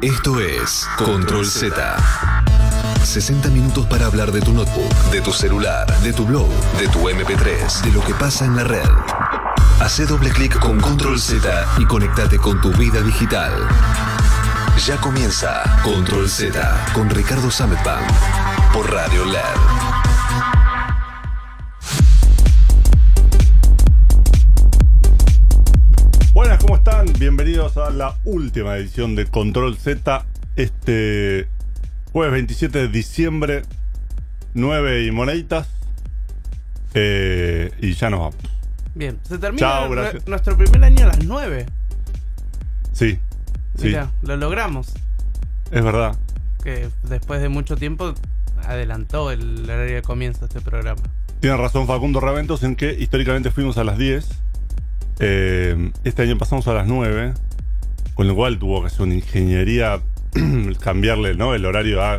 Esto es Control Z. 60 minutos para hablar de tu notebook, de tu celular, de tu blog, de tu MP3, de lo que pasa en la red. Hace doble clic con Control Z y conectate con tu vida digital. Ya comienza Control Z con Ricardo Sametban por Radio LED. Bienvenidos a la última edición de Control Z. Este jueves 27 de diciembre, 9 y moneditas. Eh, y ya nos vamos. Bien, se termina Chao, nuestro primer año a las 9. Sí, sí, lo logramos. es verdad. Que después de mucho tiempo adelantó el horario de comienzo de este programa. Tiene razón Facundo Raventos en que históricamente fuimos a las 10. Eh, este año pasamos a las 9. Con lo cual tuvo que hacer una ingeniería cambiarle ¿no? el horario a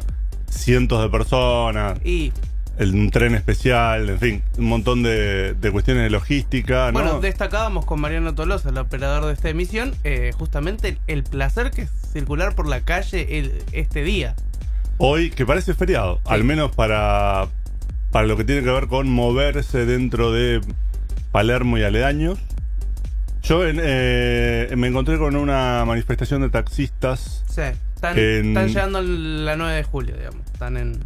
cientos de personas. Y el, un tren especial, en fin, un montón de, de cuestiones de logística. ¿no? bueno, destacábamos con Mariano Tolosa, el operador de esta emisión, eh, justamente el placer que es circular por la calle el- este día. Hoy, que parece feriado, al menos para, para lo que tiene que ver con moverse dentro de Palermo y aledaños. Yo en- eh, me encontré con una manifestación de taxistas. Sí, están, En- están llegando la 9 de julio, digamos. Están en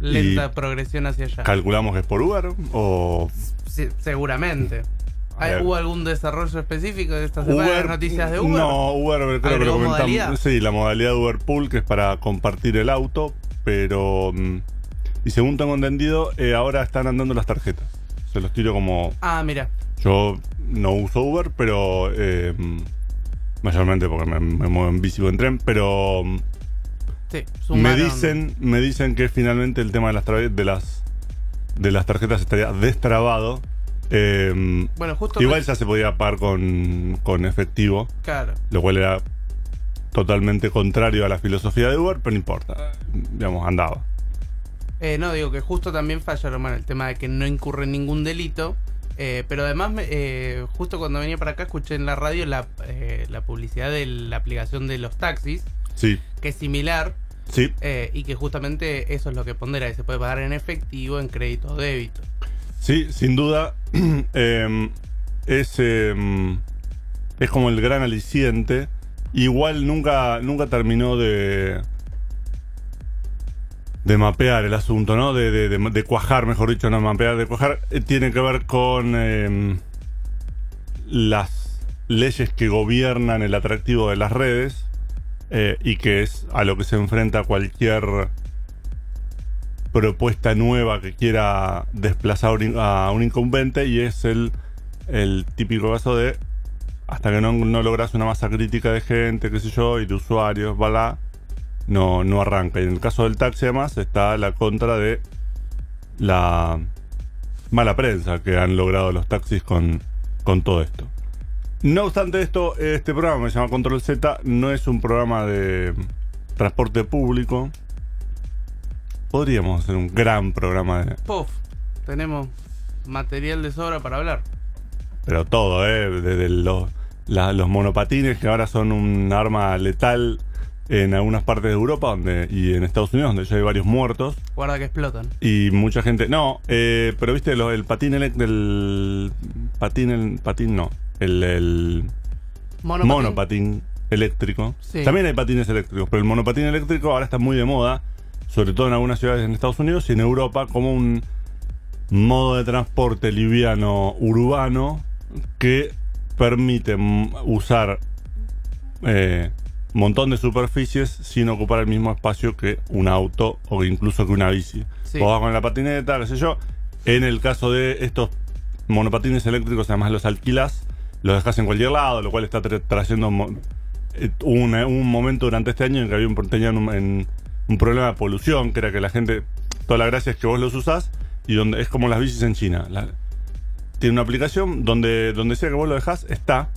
lenta progresión hacia allá. Calculamos que es por Uber o Sí, seguramente. A ¿Hay- ver. ¿Hubo algún desarrollo específico de esta semana? Uber. noticias de Uber? No, Uber creo que lo ¿Agregó comentamos. Sí, la modalidad de Uber Pool, que es para compartir el auto, pero. mm, Y según tengo entendido, eh, ahora están andando las tarjetas. Se los tiro como. Ah, mira. Yo no uso Uber, pero. eh, mayormente porque me, me muevo en bici o en tren, pero. mm, Sí, Me dicen, me dicen que finalmente el tema de las, de las, de las tarjetas estaría destrabado. Eh, Bueno, justo. igual ya se podía pagar con, con efectivo Claro. lo cual era totalmente contrario a la filosofía de Uber, pero no importa, digamos, andaba. Eh, no, digo que justo también fallaron bueno, el tema de que no incurre en ningún delito. Eh, pero además, eh, justo cuando venía para acá, escuché en la radio la, eh, la publicidad de la aplicación de los taxis, Sí, que es similar. sí, y que justamente eso es lo que pondera, que se puede pagar en efectivo, en crédito o débito. sí, sin duda. eh, es, eh, es como el gran aliciente. Igual nunca, nunca terminó de. De mapear el asunto, ¿no? De, de- de- cuajar, mejor dicho, no mapear, de cuajar. Eh, tiene que ver con eh, las leyes que gobiernan el atractivo de las redes eh, y que es a lo que se enfrenta cualquier propuesta nueva que quiera desplazar a un incumbente y es el, el típico caso de hasta que no, no logras una masa crítica de gente, qué sé yo, y de usuarios, bla, no, no arranca. Y en el caso del taxi además está la contra de la mala prensa que han logrado los taxis con, con todo esto. No obstante esto, este programa se llama Control Z, no es un programa de transporte público. Podríamos hacer un gran programa de... Puf, tenemos material de sobra para hablar. Pero todo, ¿eh? Desde los, la- los monopatines que ahora son un arma letal en algunas partes de Europa donde, y en Estados Unidos, donde ya hay varios muertos. Guarda que explotan. Y mucha gente. No, eh, pero viste, lo- el patín el patín, el patín no. El, el Monopatín. monopatín eléctrico. Sí. También hay patines eléctricos, pero el monopatín eléctrico ahora está muy de moda, sobre todo en algunas ciudades en Estados Unidos y en Europa, como un modo de transporte liviano urbano que permite usar eh, montón de superficies sin ocupar el mismo espacio que un auto o incluso que una bici. Sí. Vos vas con la patineta, qué sé yo. En el caso de estos monopatines eléctricos, además los alquilas, los dejas en cualquier lado, lo cual está tra- trayendo eh, un, eh, un momento durante este año en que había un, tenían un, en- un problema de polución, que era que la gente, toda la gracia es que vos los usás y donde es como las bicis en China. La- tiene una aplicación donde, donde sea que vos lo dejás, está,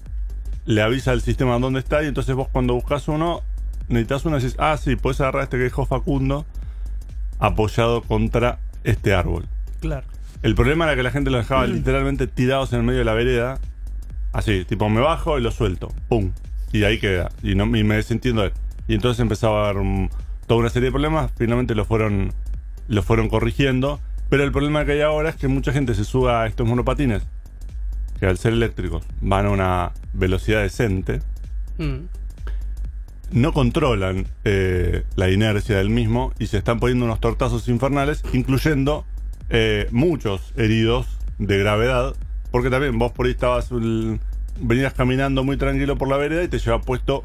le avisa al sistema dónde está y entonces vos cuando buscas uno, necesitas uno y decís, ah, sí, puedes agarrar este que dejó Facundo apoyado contra este árbol. Claro. El problema era que la gente lo dejaba literalmente tirados en el medio de la vereda. Así, tipo, me bajo y lo suelto. ¡Pum! Y ahí queda. Y, no, y me desentiendo de él. y entonces empezaba a haber toda una serie de problemas. Finalmente lo fueron, lo fueron corrigiendo. Pero el problema que hay ahora es que mucha gente se sube a estos monopatines, que al ser eléctricos van a una velocidad decente, Mm. no controlan eh, la inercia del mismo y se están poniendo unos tortazos infernales, incluyendo eh, muchos heridos de gravedad, porque también vos por ahí estabas, el- venías caminando muy tranquilo por la vereda y te lleva puesto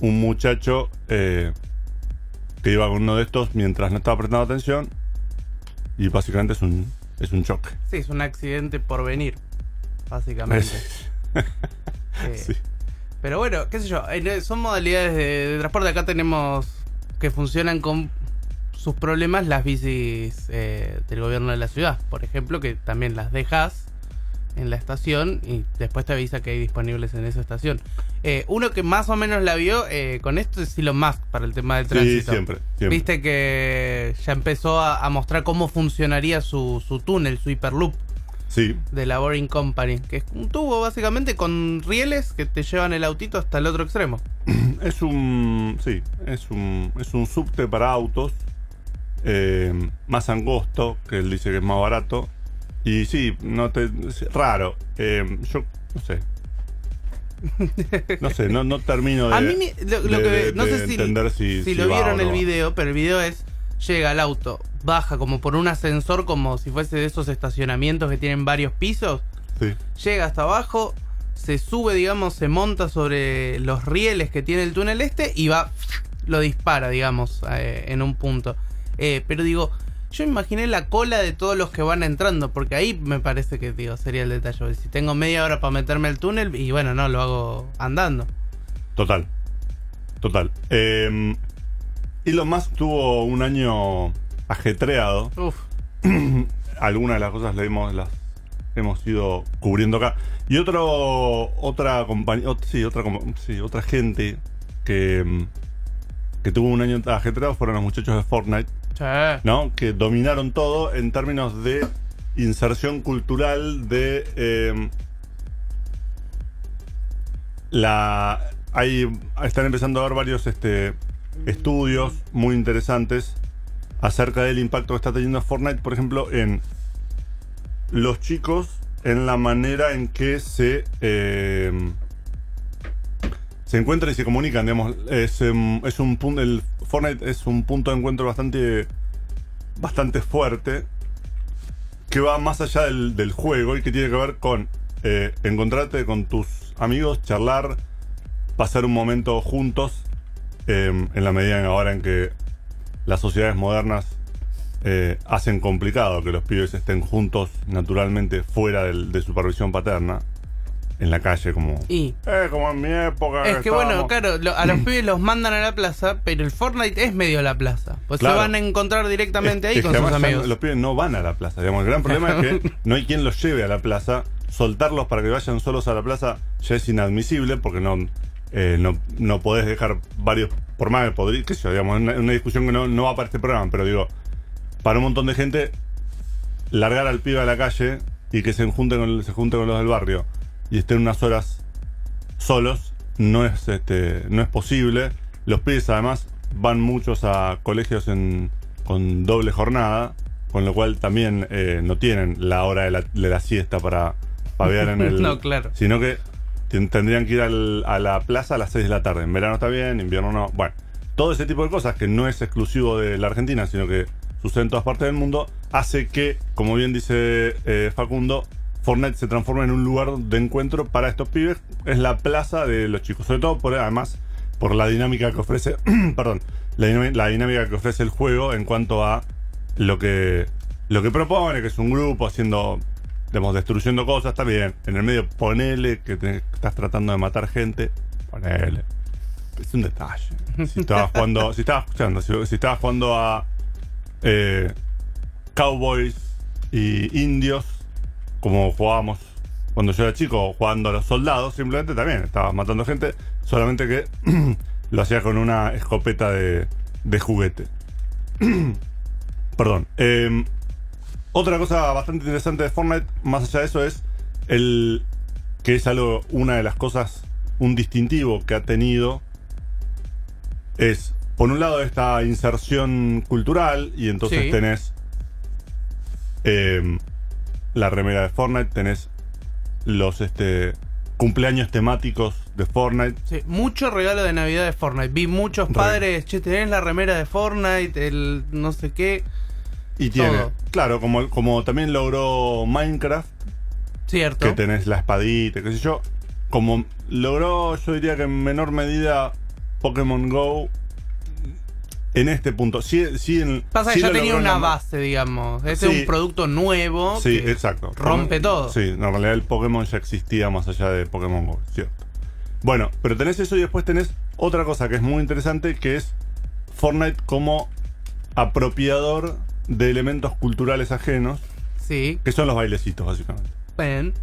un muchacho eh, que iba con uno de estos mientras no estaba prestando atención y básicamente es un, es un choque. Sí, es un accidente por venir, básicamente. Eh, Sí. Pero bueno, qué sé yo, en- son modalidades de, de transporte. Acá tenemos que funcionan con sus problemas las bicis eh, del gobierno de la ciudad, por ejemplo, que también las dejas en la estación y después te avisa que hay disponibles en esa estación. Eh, uno que más o menos la vio eh, con esto es Elon Musk para el tema del Sí, tránsito. siempre, siempre. Viste que ya empezó a, a mostrar cómo funcionaría su, su túnel, su Hyperloop Sí, de la Boring Company, que es un tubo básicamente con rieles que te llevan el autito hasta el otro extremo. Es un. Sí, es un. Es un subte para autos. eh, más angosto, que él dice que es más barato. Y sí, no te. es raro. eh, yo no sé. No sé, no, no termino de. A mí me- lo, lo de- que de- no de sé si, entender si, si si lo vieron el no video, pero el video es llega al auto, baja como por un ascensor como si fuese de esos estacionamientos que tienen varios pisos, Sí. llega hasta abajo, se sube, digamos, se monta sobre los rieles que tiene el túnel este y va, lo dispara, digamos, eh, en un punto. Eh, pero digo, yo imaginé la cola de todos los que van entrando, porque ahí me parece que, digo, sería el detalle. Si tengo media hora para meterme al túnel, y bueno, no, lo hago andando. Total. Total. Eh, Elon Musk tuvo un año ajetreado. Uf, algunas de las cosas le hemos, las hemos ido cubriendo acá. Y otro, otra compañía, sí, otra, sí, otra gente que, que tuvo un año ajetreado fueron los muchachos de Fortnite, che. ¿no? Que dominaron todo en términos de inserción cultural de eh, la hay están empezando a haber varios este estudios muy interesantes acerca del impacto que está teniendo Fortnite, por ejemplo, en los chicos, en la manera en que se eh, se encuentran y se comunican, es, em, es un punto, el Fortnite es un punto de encuentro bastante bastante fuerte que va más allá del, del juego y que tiene que ver con eh, encontrarte con tus amigos, charlar, pasar un momento juntos eh, en la medida en ahora en que las sociedades modernas eh, hacen complicado que los pibes estén juntos naturalmente fuera del- de supervisión paterna en la calle como Y eh, como en mi época es que bueno, estábamos". claro, lo- a los pibes los mandan a la plaza, pero el Fortnite es medio la plaza. Pues Claro. se van a encontrar directamente Es- ahí es con sus ya amigos. los pibes no van a la plaza. Digamos, el gran problema es que no hay quien los lleve a la plaza. Soltarlos para que vayan solos a la plaza ya es inadmisible porque no, eh, no, no podés dejar varios. Por más que podría, qué sé yo, digamos, una, una discusión que no, no va para este programa, pero digo, para un montón de gente, largar al pibe a la calle y que se junte con, se junte con los del barrio y estén unas horas solos no es este no es posible los pibes además van muchos a colegios en, con doble jornada con lo cual también eh, no tienen la hora de la, de la siesta para pavear en el No, claro. sino que tendrían que ir a la plaza a las 6 de la tarde en verano está bien en invierno no bueno todo ese tipo de cosas que no es exclusivo de la Argentina sino que sucede en todas partes del mundo hace que como bien dice eh, Facundo Fortnite se transforma en un lugar de encuentro para estos pibes. Es la plaza de los chicos. Sobre todo por además por la dinámica que ofrece. perdón. La, la dinámica que ofrece el juego en cuanto a lo que. lo que propone, que es un grupo haciendo. Digamos, destruyendo cosas, está bien. En el medio ponele que estás tratando de matar gente. Ponele. Es un detalle. Si estabas jugando. si estabas escuchando, si, estabas jugando a. eh, cowboys y indios como jugábamos cuando yo era chico, jugando a los soldados, simplemente también estabas matando gente, solamente que lo hacías con una escopeta de, juguete. Perdón. Eh, otra cosa bastante interesante de Fortnite, más allá de eso, es el que es algo, una de las cosas, un distintivo que ha tenido es, por un lado, esta inserción cultural y entonces Sí. tenés eh, la remera de Fortnite, tenés los este, cumpleaños temáticos de Fortnite. Sí, mucho regalo de Navidad de Fortnite. Vi muchos Re- padres, che, tenés la remera de Fortnite, el no sé qué. Y tiene, Todo. claro, como, como también logró Minecraft, Cierto. que tenés la espadita, qué sé yo. Como logró, yo diría que en menor medida Pokémon Go en este punto. Sí, sí, en, Pasa que sí ya tenía una base, digamos. Este Sí. es un producto nuevo. Sí, que exacto. Rompe todo. Sí, en realidad el Pokémon ya existía más allá de Pokémon Go, cierto. Bueno, pero tenés eso y después tenés otra cosa que es muy interesante, que es Fortnite como apropiador de elementos culturales ajenos, Sí. que son los bailecitos, básicamente. Ven.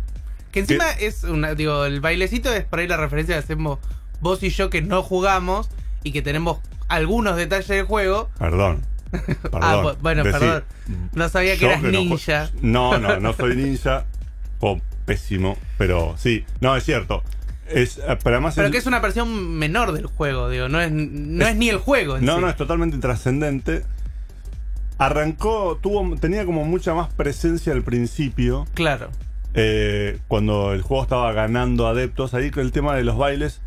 Que encima es una, digo, el bailecito es por ahí la referencia que hacemos vos y yo que no jugamos y que tenemos algunos detalles del juego. Perdón. Perdón. Ah, bu- bueno, Decí, perdón. No sabía que eras ninja. No, no, no soy ninja. O pésimo, pero sí. No, es cierto. Es, eh, pero además Pero el- que es una versión menor del juego, digo, no es, no es, Es- ni el juego. en No, sí. no, es totalmente intrascendente. Arrancó, tuvo, tenía como mucha más presencia al principio, Claro. eh, cuando el juego estaba ganando adeptos. Ahí que el tema de los bailes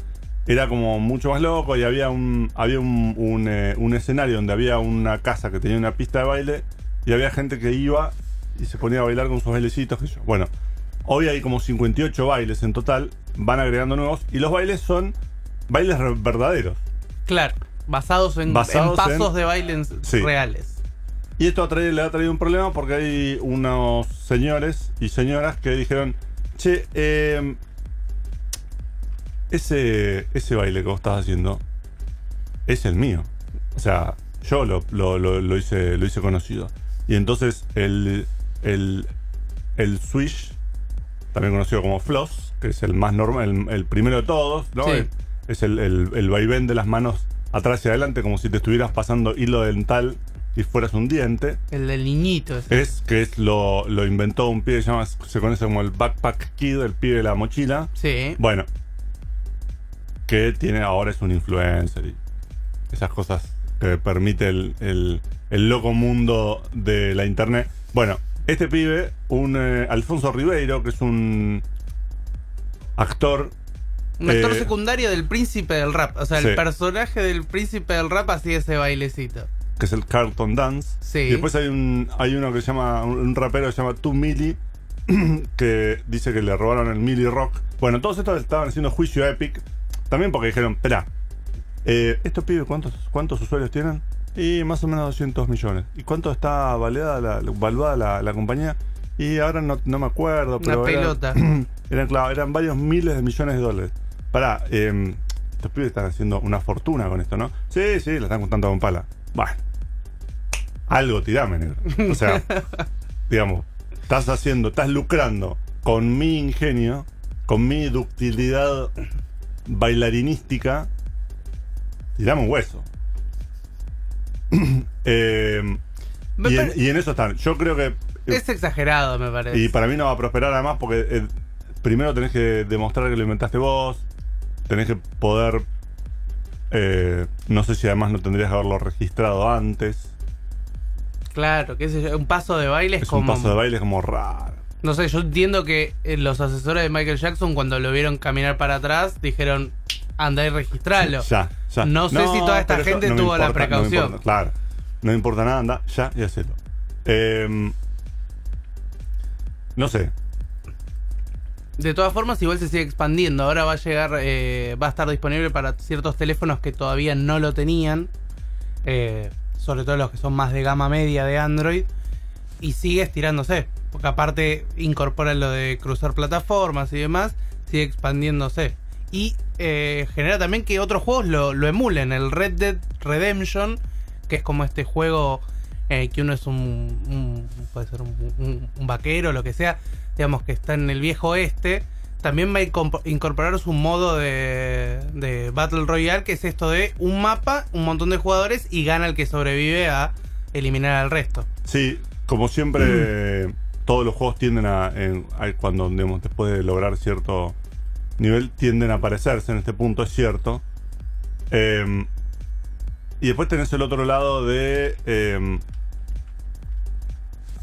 era como mucho más loco y había un, había un, un, eh, un escenario donde había una casa que tenía una pista de baile y había gente que iba y se ponía a bailar con sus bailecitos. sé yo. Bueno, hoy hay como 58 bailes en total, van agregando nuevos y los bailes son bailes verdaderos. Claro. Basados en, Basados en pasos en- de baile en- Sí. reales. Y esto ha traído- le ha traído un problema porque hay unos señores y señoras que dijeron, che, eh, ese, ese baile que vos estás haciendo es el mío. O sea, yo lo, lo- lo- lo hice, lo hice conocido. Y entonces el, el, el Swish, también conocido como Floss, que es el más normal, el, el primero de todos, ¿no? Sí. Es el, el, el vaivén de las manos atrás y adelante, como si te estuvieras pasando hilo dental y fueras un diente. El del niñito. ese. Es que es lo, lo inventó un pibe que se, llama, se conoce como el Backpack Kid, el pibe de la mochila. Sí. Bueno, que tiene ahora es un influencer y esas cosas que permite el, el- el loco mundo de la internet. Bueno, este pibe, un eh, Alfonso Ribeiro, que es un actor. Un actor eh, secundario del príncipe del rap. O sea, sí. el personaje del príncipe del rap hacía ese bailecito. Que es el Carlton Dance. Sí. Y después hay un hay uno que se llama un, rapero que se llama Two Milli que dice que le robaron el Milli Rock. Bueno, todos estos estaban haciendo juicio a Epic también porque dijeron, espera, eh, estos pibes cuántos cuántos usuarios tienen? Y más o menos 200 millones. ¿Y cuánto está valuada la, valuada la, la compañía? Y ahora no, no me acuerdo, Una pero era- pelota. eran, claro, eran varios miles de millones de dólares. Pará, eh, estos pibes están haciendo una fortuna con esto, ¿no? Sí, sí, la están contando con pala. Bueno, algo tirame, negro. O sea, digamos, estás haciendo, estás lucrando con mi ingenio, con mi ductilidad bailarinística. Tirame un hueso. Eh, y, en, pare- y en eso están. Yo creo que Es exagerado, me parece. y para mí no va a prosperar además porque eh, primero tenés que demostrar que lo inventaste vos, tenés que poder, eh, no sé si además no tendrías que haberlo registrado antes. Claro, qué sé yo. Un paso de baile es, Es como. un paso de baile como raro. No sé, yo entiendo que eh, los asesores de Michael Jackson, cuando lo vieron caminar para atrás, dijeron: anda y registralo. Ya, ya. No sé si toda esta gente no tuvo la no precaución. importa, claro. No importa nada, anda, ya y hacelo. Eh, no sé. De todas formas, igual se sigue expandiendo. Ahora va a llegar, eh, va a estar disponible para ciertos teléfonos que todavía no lo tenían. eh, sobre todo los que son más de gama media de Android. Y sigue estirándose. Porque aparte incorpora lo de cruzar plataformas y demás. Sigue expandiéndose. Y eh, genera también que otros juegos lo, emulen. El Red Dead Redemption, que es como este juego eh, que uno es un, puede ser un vaquero, lo que sea, digamos que está en el viejo oeste, también va a incorporar su modo de, de Battle Royale, que es esto de un mapa, un montón de jugadores y gana el que sobrevive a eliminar al resto. Sí, como siempre, todos los juegos tienden a, en- a- cuando digamos, después de lograr cierto nivel, tienden a aparecerse en este punto, es cierto. Eh, Y después tenés el otro lado de. eh,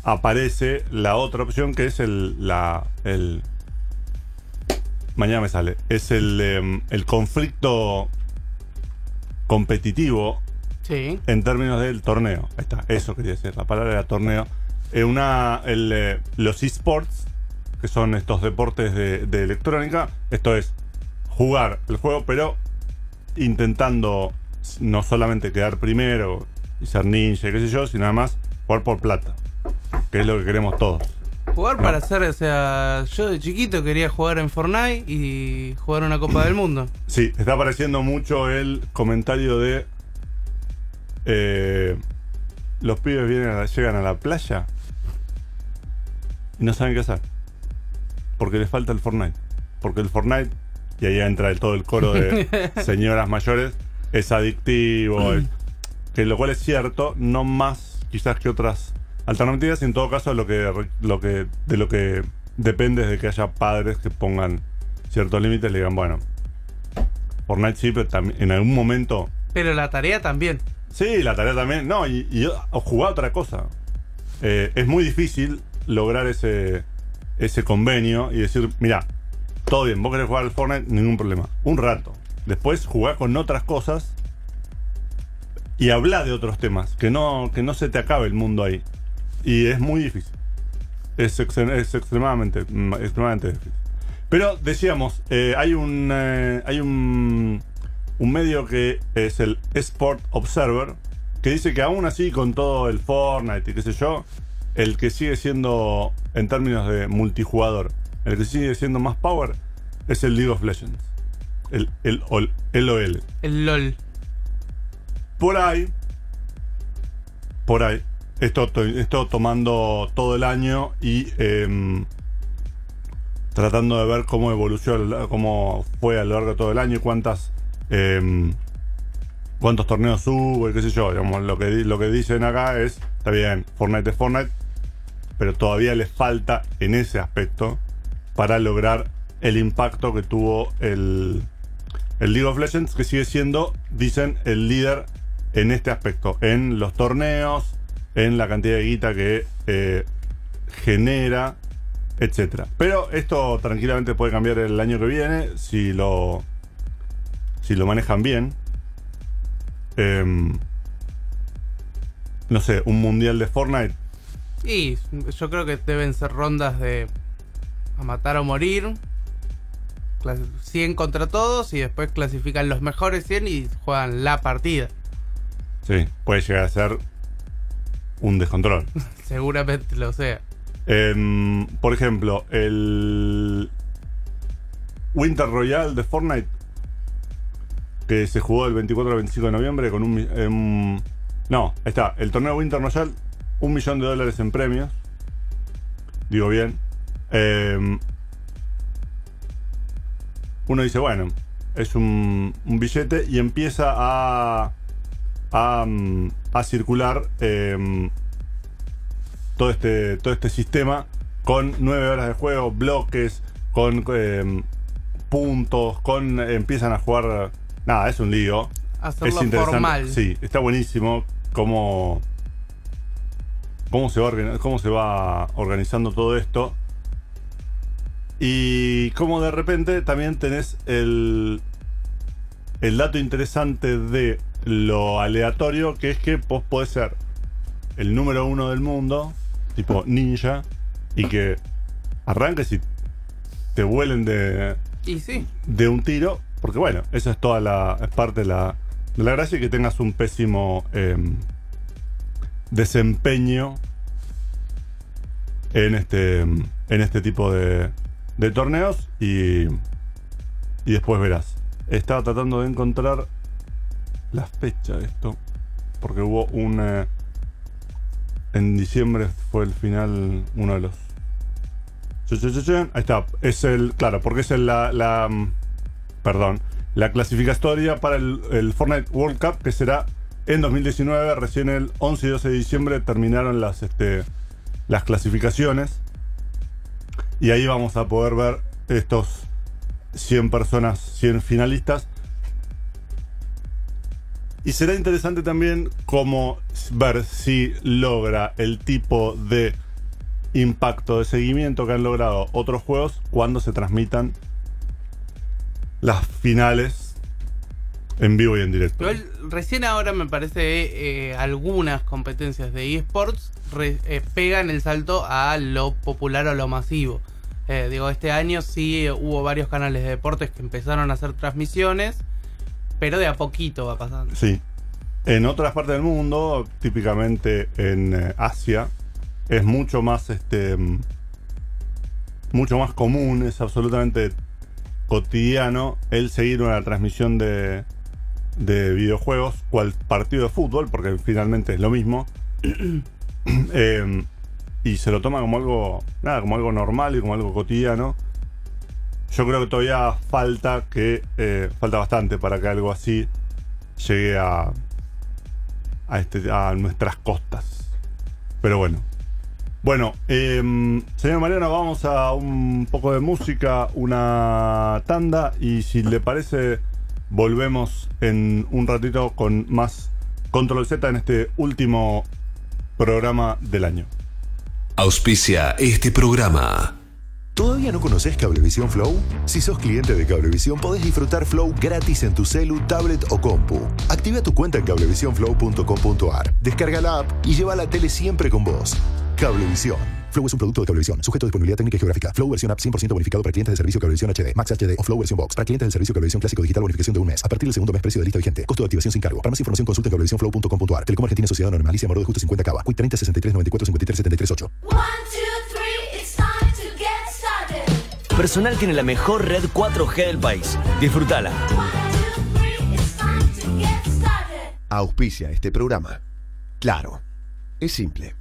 aparece la otra opción que es el. La, el mañana me sale. Es el, eh, el conflicto competitivo Sí. en términos del torneo. Ahí está, eso quería decir. La palabra era torneo. Eh, una, el, eh, los esports, que son estos deportes de, de electrónica, esto es jugar el juego, pero intentando no solamente quedar primero y ser ninja, qué sé yo, sino además jugar por plata, que es lo que queremos todos. Jugar para hacer, o sea, yo de chiquito quería jugar en Fortnite y jugar una Copa del Mundo. Sí, está apareciendo mucho el comentario de eh, los pibes vienen a la- llegan a la playa y no saben qué hacer. Porque les falta el Fortnite. Porque el Fortnite, y ahí entra el- todo el coro de señoras mayores, es adictivo, es- que lo cual es cierto, no más quizás que otras alternativas, en todo caso lo que, lo que, de lo que depende es de que haya padres que pongan ciertos límites y le digan, bueno, Fortnite sí, pero también en algún momento. Pero la tarea también. Sí, la tarea también. No, y, y jugar otra cosa. Eh, es muy difícil lograr ese, ese convenio y decir, mira, todo bien, vos querés jugar al Fortnite, ningún problema. Un rato. Después jugar con otras cosas y hablar de otros temas. Que no, que no se te acabe el mundo ahí. Y es muy difícil. Es, ex- es extremadamente, mm, extremadamente difícil. Pero decíamos, eh, hay un eh, hay un, un medio que es el Sport Observer que dice que aún así con todo el Fortnite y qué sé yo, el que sigue siendo en términos de multijugador, el que sigue siendo más power es el League of Legends. El, el, ol- LOL. El LOL. Por ahí, por ahí, esto, to- esto tomando todo el año y em, tratando de ver cómo evolucionó, cómo fue a lo largo de todo el año y cuántas em, cuántos torneos hubo y qué sé yo. Digamos, lo que, lo que dicen acá es, está bien, Fortnite es Fortnite, pero todavía les falta en ese aspecto para lograr el impacto que tuvo el, el League of Legends, que sigue siendo, dicen, el líder en este aspecto, en los torneos, en la cantidad de guita que eh, genera, etcétera. Pero esto tranquilamente puede cambiar el año que viene si lo si lo manejan bien. Em, no sé, un mundial de Fortnite. Y yo creo que deben ser rondas de a matar o morir. Clas- 100 contra todos y después clasifican los mejores 100 y juegan la partida. Sí, puede llegar a ser un descontrol. Seguramente lo sea. Em, por ejemplo, el Winter Royale de Fortnite, que se jugó el 24 al 25 de noviembre con un... em, no, ahí está, el torneo Winter Royale, un millón de dólares en premios. Digo bien. Em, uno dice, bueno, es un, un billete y empieza a, a, mm, a circular em, todo este, todo este sistema con nueve horas de juego, bloques, con em, puntos, con empiezan a jugar. Nada, es un lío. Hacerlo es interesante. formal. Sí, está buenísimo cómo, cómo, se va, cómo se va organizando todo esto. Y cómo de repente también tenés el, el dato interesante de lo aleatorio, que es que vos podés ser el número uno del mundo, tipo ninja, y que arranques y te vuelen de, Y sí, de un tiro, porque bueno, esa es toda la, es parte de la, de la gracia y que tengas un pésimo em, desempeño en este, em, en este tipo de, de torneos y, y después verás. Estaba tratando de encontrar la fecha de esto, porque hubo un... eh, en diciembre fue el final, uno de los... Ahí está, es el... Claro, porque es el, la, la... mm, Perdón. La clasificatoria para el, el Fortnite World Cup, que será en 2019, recién el 11 y 12 de diciembre terminaron las, este, las clasificaciones. Y ahí vamos a poder ver estos 100 personas, 100 finalistas. Y será interesante también cómo ver si logra el tipo de impacto de seguimiento que han logrado otros juegos cuando se transmitan las finales en vivo y en directo. Recién ahora me parece eh, algunas competencias de eSports eh, pegan el salto a lo popular o lo masivo. Eh, digo, este año sí hubo varios canales de deportes que empezaron a hacer transmisiones, pero de a poquito va pasando. Sí. En otras partes del mundo, típicamente en eh, Asia, es mucho más este mm, mucho más común, es absolutamente cotidiano el seguir una transmisión de, de videojuegos, cual partido de fútbol, porque finalmente es lo mismo. Eh, y se lo toma como algo, nada, como algo normal y como algo cotidiano. Yo creo que todavía falta que eh, falta bastante para que algo así llegue a a, este, nuestras costas. Pero bueno. Bueno, em, señor Mariano, vamos a un poco de música, una tanda y si le parece volvemos en un ratito con más Control Z en este último programa del año. Auspicia este programa. ¿Todavía no conoces Cablevisión Flow? Si sos cliente de Cablevisión podés disfrutar Flow gratis en tu celu, tablet o compu. Activa tu cuenta en cablevisionflow.com.ar, descarga la app y lleva la tele siempre con vos. Cablevisión. Flow es un producto de Cablevisión, sujeto a disponibilidad técnica y geográfica. Flow versión app 100% bonificado para clientes del servicio Cablevisión HD, Max HD o Flow versión Box. Para clientes del servicio Cablevisión Clásico Digital bonificación de un mes. A partir del segundo mes precio de lista vigente. Costo de activación sin cargo. Para más información consulta en cablevisionflow.com.ar. Telecom Argentina Sociedad Anónima. Alicia Moro de Justo 50 Cava. Quick 30 63 94 53 73 8. One, two, Personal tiene la mejor red 4G del país. Disfrútala. Auspicia este programa. Claro, es simple.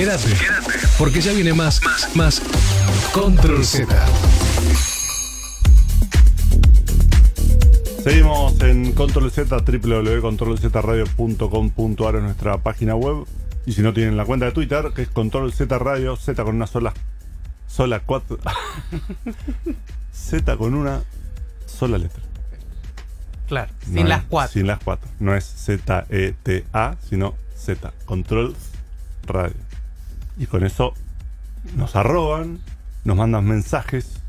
Quédate, porque ya viene más, más, más Control Z. Seguimos en Control Z, www.controlzradio.com.ar es nuestra página web. Y si no tienen la cuenta de Twitter, que es Control Z Radio, Z con una sola, sola cuatro, Z con una sola letra. Claro, No sin es- las cuatro. Sin las cuatro. No es Z-E-T-A, sino Z. Control Radio. Y con eso nos arroban, nos mandan mensajes.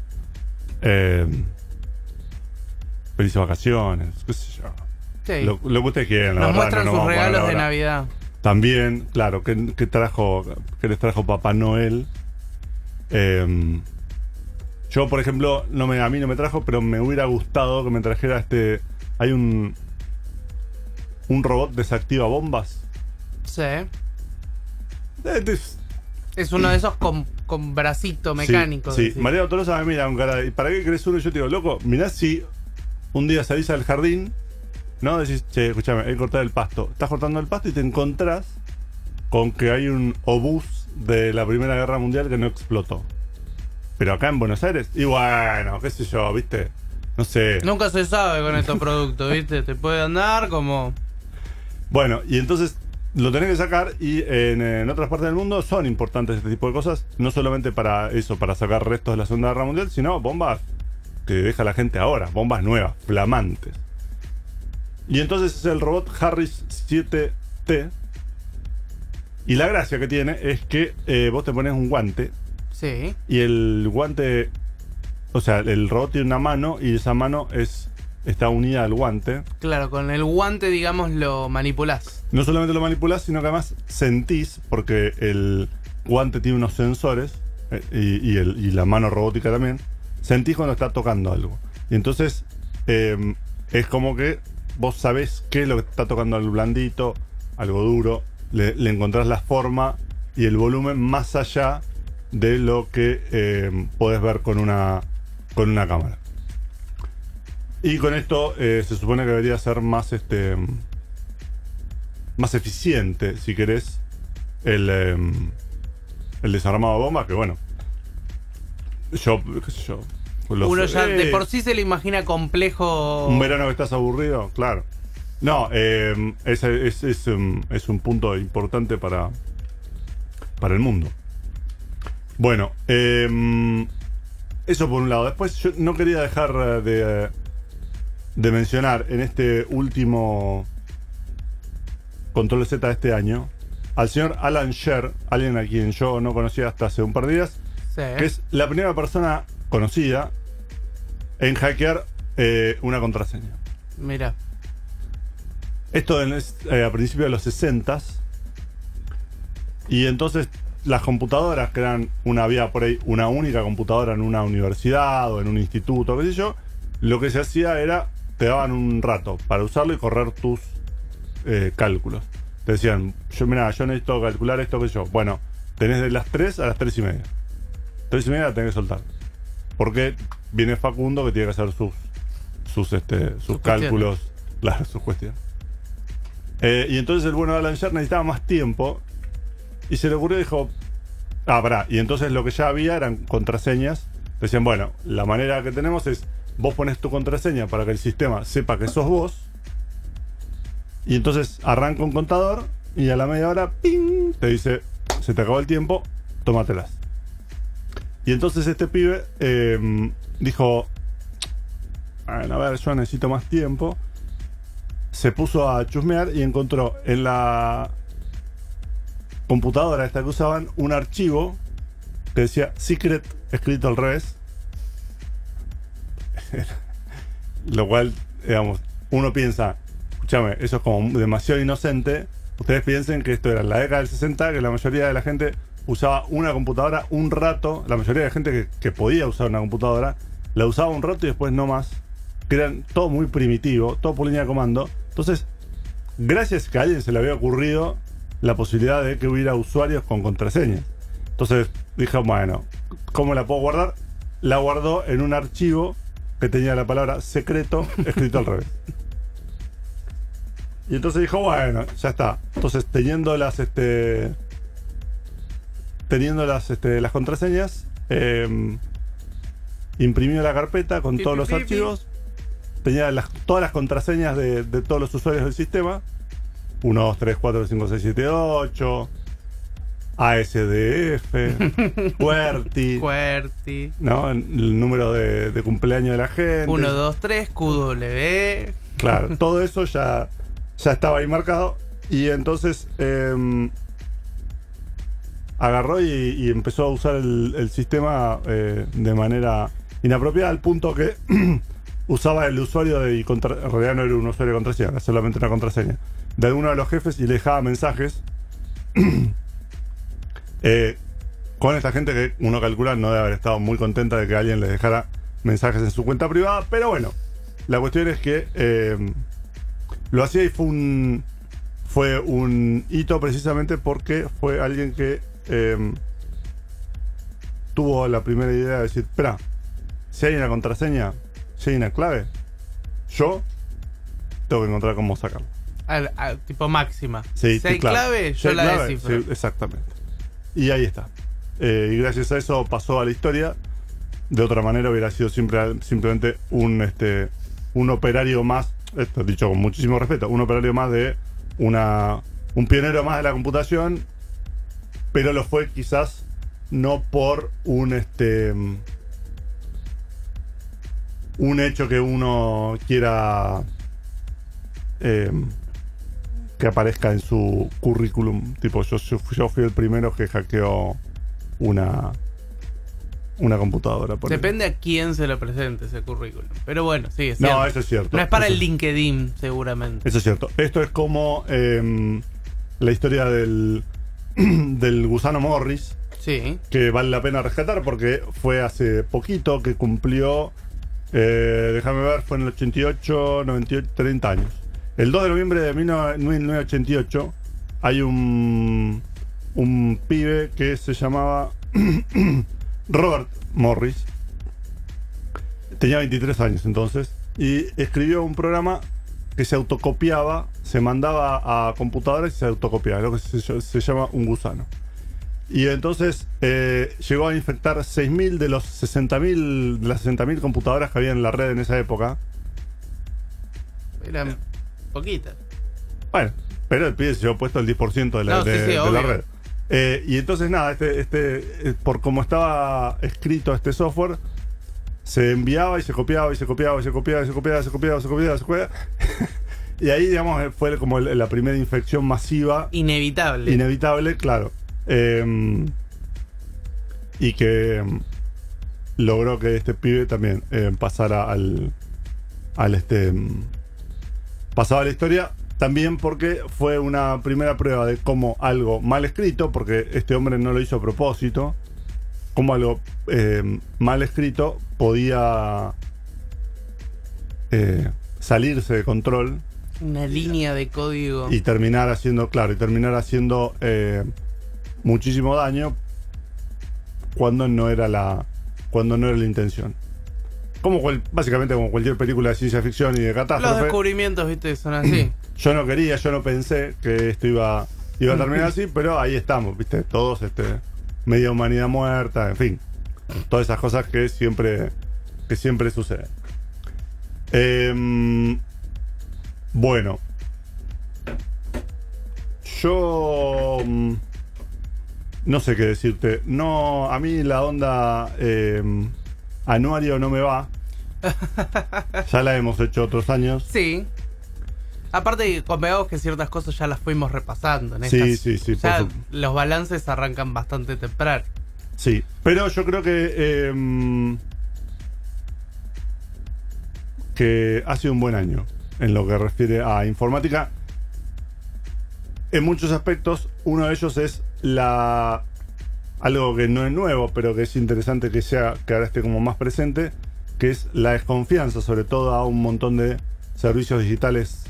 Eh, felices vacaciones, qué sé yo. Sí. Lo, lo que ustedes quieran, la Nos verdad, muestran no sus regalos de. Navidad. También, claro, ¿qué, qué trajo, qué les trajo Papá Noel? Eh, yo, por ejemplo, no me, a mí no me trajo, pero me hubiera gustado que me trajera este. Hay un. Un robot desactiva bombas. Sí. Eh, es- Es uno de esos con, con bracito mecánico. Sí, sí. Tolosa me mira con cara de, ¿y para qué crees uno? Y yo te digo, loco, mirá si un día salís al jardín, ¿no? Decís, che, escúchame, he cortado el pasto. Estás cortando el pasto y te encontrás con que hay un obús de la Primera Guerra Mundial que no explotó. Pero acá en Buenos Aires, y bueno, qué sé yo, ¿viste? No sé. Nunca se sabe con estos productos, ¿viste? Te puede andar como. Bueno, y entonces lo tenés que sacar y en, en otras partes del mundo son importantes este tipo de cosas, no solamente para eso, para sacar restos de la Segunda Guerra Mundial, sino bombas que deja la gente ahora, bombas nuevas, flamantes. Y entonces es el robot Harris 7T. Y la gracia que tiene es que eh, vos te pones un guante Sí. y el guante, o sea, el robot tiene una mano y esa mano es está unida al guante. Claro, con el guante, digamos, lo manipulás. No solamente lo manipulás, sino que además sentís, porque el guante tiene unos sensores eh, y, la mano robótica también, sentís cuando está tocando algo. Y entonces eh, es como que vos sabés qué es lo que está tocando algo blandito, algo duro, le, le encontrás la forma y el volumen más allá de lo que eh, podés ver con una, con una cámara. Y con esto eh, se supone que debería ser más este más eficiente, si querés, el, em, el desarmado de bombas, que bueno. Yo, qué sé yo. los- Uno ya de eh, por sí se le imagina complejo. Un verano que estás aburrido, claro. No, em, es, es, es, em, es un punto importante para, para el mundo. Bueno, eso por un lado. Después yo no quería dejar eh, de, de mencionar en este último Control Z de este año al señor Alan Sher, alguien a quien yo no conocía hasta hace un par de días, Sí. que es la primera persona conocida en hackear eh, una contraseña. Mira. Esto en- es eh, a principios de los 60 y entonces las computadoras, que eran una vía por ahí, una única computadora en una universidad o en un instituto, qué sé yo, lo que se hacía era, te daban un rato para usarlo y correr tus eh, cálculos. Te decían, yo mira, yo necesito calcular esto que yo. Bueno, tenés de las 3 a las 3 y media. 3 y media la tenés que soltar. Porque viene Facundo que tiene que hacer sus sus este sus, Sus cálculos, claro, sus cuestiones. Eh, y entonces el bueno de Alan Sher necesitaba más tiempo y se le ocurrió y dijo, ah, pará, y entonces lo que ya había eran contraseñas. Decían, bueno, la manera que tenemos es, vos pones tu contraseña para que el sistema sepa que sos vos, y entonces arranca un contador y a la media hora, ¡ping! te dice, se te acabó el tiempo, tómatelas. Y entonces este pibe eh, dijo, "Bueno, a ver, yo necesito más tiempo. Se puso a chusmear y encontró en la computadora esta que usaban un archivo que decía secret escrito al revés. Lo cual, digamos, uno piensa, escúchame, eso es como demasiado inocente. Ustedes piensen que esto era la década del 60, que la mayoría de la gente usaba una computadora un rato, la mayoría de la gente que, podía usar una computadora, la usaba un rato y después no más. Que eran todo muy primitivo, todo por línea de comando. Entonces, gracias a alguien se le había ocurrido la posibilidad de que hubiera usuarios con contraseñas. Entonces dije, bueno, ¿cómo la puedo guardar? La guardó en un archivo que tenía la palabra secreto escrito al revés. Y entonces dijo, bueno, ya está. Entonces, teniendo las este teniendo las, este, las contraseñas, eh, imprimió la carpeta con Pi, todos pi, los pi, archivos, tenía las- todas las contraseñas de, de todos los usuarios del sistema, 1, 2, 3, 4, 5, 6, 7, 8, ASDF, QWERTY, QWERTY. ¿no? el número de, de cumpleaños de la gente. 1, 2, 3, QW. Claro, todo eso ya, ya estaba ahí marcado. Y entonces eh, agarró y, y empezó a usar el, sistema eh, de manera inapropiada al punto que usaba el usuario de. y en no era un usuario de contraseña, era solamente una contraseña. De alguno de los jefes y le dejaba mensajes. eh, con esta gente que uno calcula no debe haber estado muy contenta de que alguien le dejara mensajes en su cuenta privada. Pero bueno, la cuestión es que eh, lo hacía y fue un, fue un hito precisamente porque fue alguien que eh, tuvo la primera idea de decir, espera, si hay una contraseña, si hay una clave, yo tengo que encontrar cómo sacarlo. Al- al- tipo máxima. Sí, si hay clave, yo la clave, descifro. sí, exactamente. Y ahí está. Eh, y gracias a eso pasó a la historia. De otra manera hubiera sido simplemente un, este, un operario más, esto dicho con muchísimo respeto, un operario más de una, un pionero más de la computación, pero lo fue quizás no por un este un hecho que uno quiera eh, que aparezca en su currículum. Tipo, yo, yo fui- el primero que hackeó una, una computadora. ponele. Depende a quién se lo presente ese currículum. Pero bueno, sí, es No, cierto. eso es cierto. No es para Eso el LinkedIn, seguramente. Eso es cierto. Esto es como eh, la historia del, del gusano Morris, Sí. que vale la pena rescatar porque fue hace poquito que cumplió, eh, déjame ver, fue en el 88, 98, 30 años. El 2 de noviembre de 1988 hay un, un pibe que se llamaba Robert Morris. Tenía 23 años entonces y escribió un programa que se autocopiaba, se mandaba a computadoras y se autocopiaba, lo que se, se llama un gusano. Y entonces eh, llegó a infectar 6.000 de los 60.000 de las 60.000 computadoras que había en la red en esa época. Eran poquitas. Bueno, pero el pibe se llevó puesto el 10% de la, No, sí, de, sí, de la red. Eh, y entonces nada, este, este, eh, por cómo estaba escrito este software, se enviaba y se copiaba y se copiaba y se copiaba y se copiaba y se copiaba y se copiaba y se copiaba. y ahí, digamos, eh, fue como la primera infección masiva Inevitable. inevitable, claro. Eh, y que eh, logró que este pibe también eh, pasara al. al este. pasaba la historia. También porque fue una primera prueba de cómo algo mal escrito, porque este hombre no lo hizo a propósito, cómo algo eh, mal escrito podía eh, salirse de control Una línea de código. y terminar haciendo, claro, y terminar haciendo eh, muchísimo daño cuando no era la cuando no era la intención. Como cual- básicamente como cualquier película de ciencia ficción y de Los catástrofe. descubrimientos, viste, son así. Yo no quería, yo no pensé que esto iba, iba a terminar así, pero ahí estamos, viste, todos este media humanidad muerta, en fin. Todas esas cosas que siempre que siempre suceden. Em, bueno. Yo mm, no sé qué decirte. No, a mí la onda em, anuario no me va. Ya la hemos hecho otros años. Sí. Aparte, convengamos que ciertas cosas ya las fuimos repasando. En Sí, estas- sí, sí, Ya los balances arrancan bastante temprano. Sí, pero yo creo que eh, que ha sido un buen año en lo que refiere a informática. En muchos aspectos, uno de ellos es la algo que no es nuevo, pero que es interesante que sea que ahora esté como más presente, que es la desconfianza, sobre todo a un montón de servicios digitales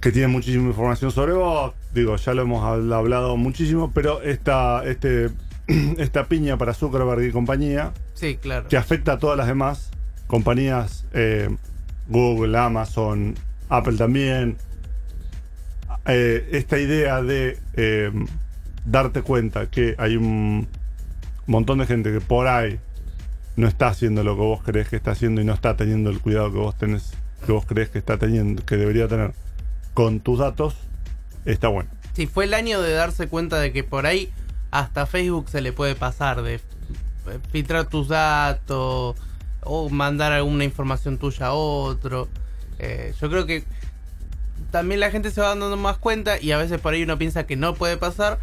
que tienen muchísima información sobre vos. Digo, ya lo hemos habl- hablado muchísimo, pero esta, este, esta piña para Zuckerberg y compañía, Sí, claro. que afecta a todas las demás compañías, eh, Google, Amazon, Apple también, eh, esta idea de eh, darte cuenta que hay un montón de gente que por ahí no está haciendo lo que vos crees que está haciendo y no está teniendo el cuidado que vos tenés, que vos crees que está teniendo, que debería tener con tus datos, está bueno. Sí, fue el año de darse cuenta de que por ahí hasta Facebook se le puede pasar de eh, filtrar tus datos o mandar alguna información tuya a otro. Eh, yo creo que también la gente se va dando más cuenta y a veces por ahí uno piensa que no puede pasar.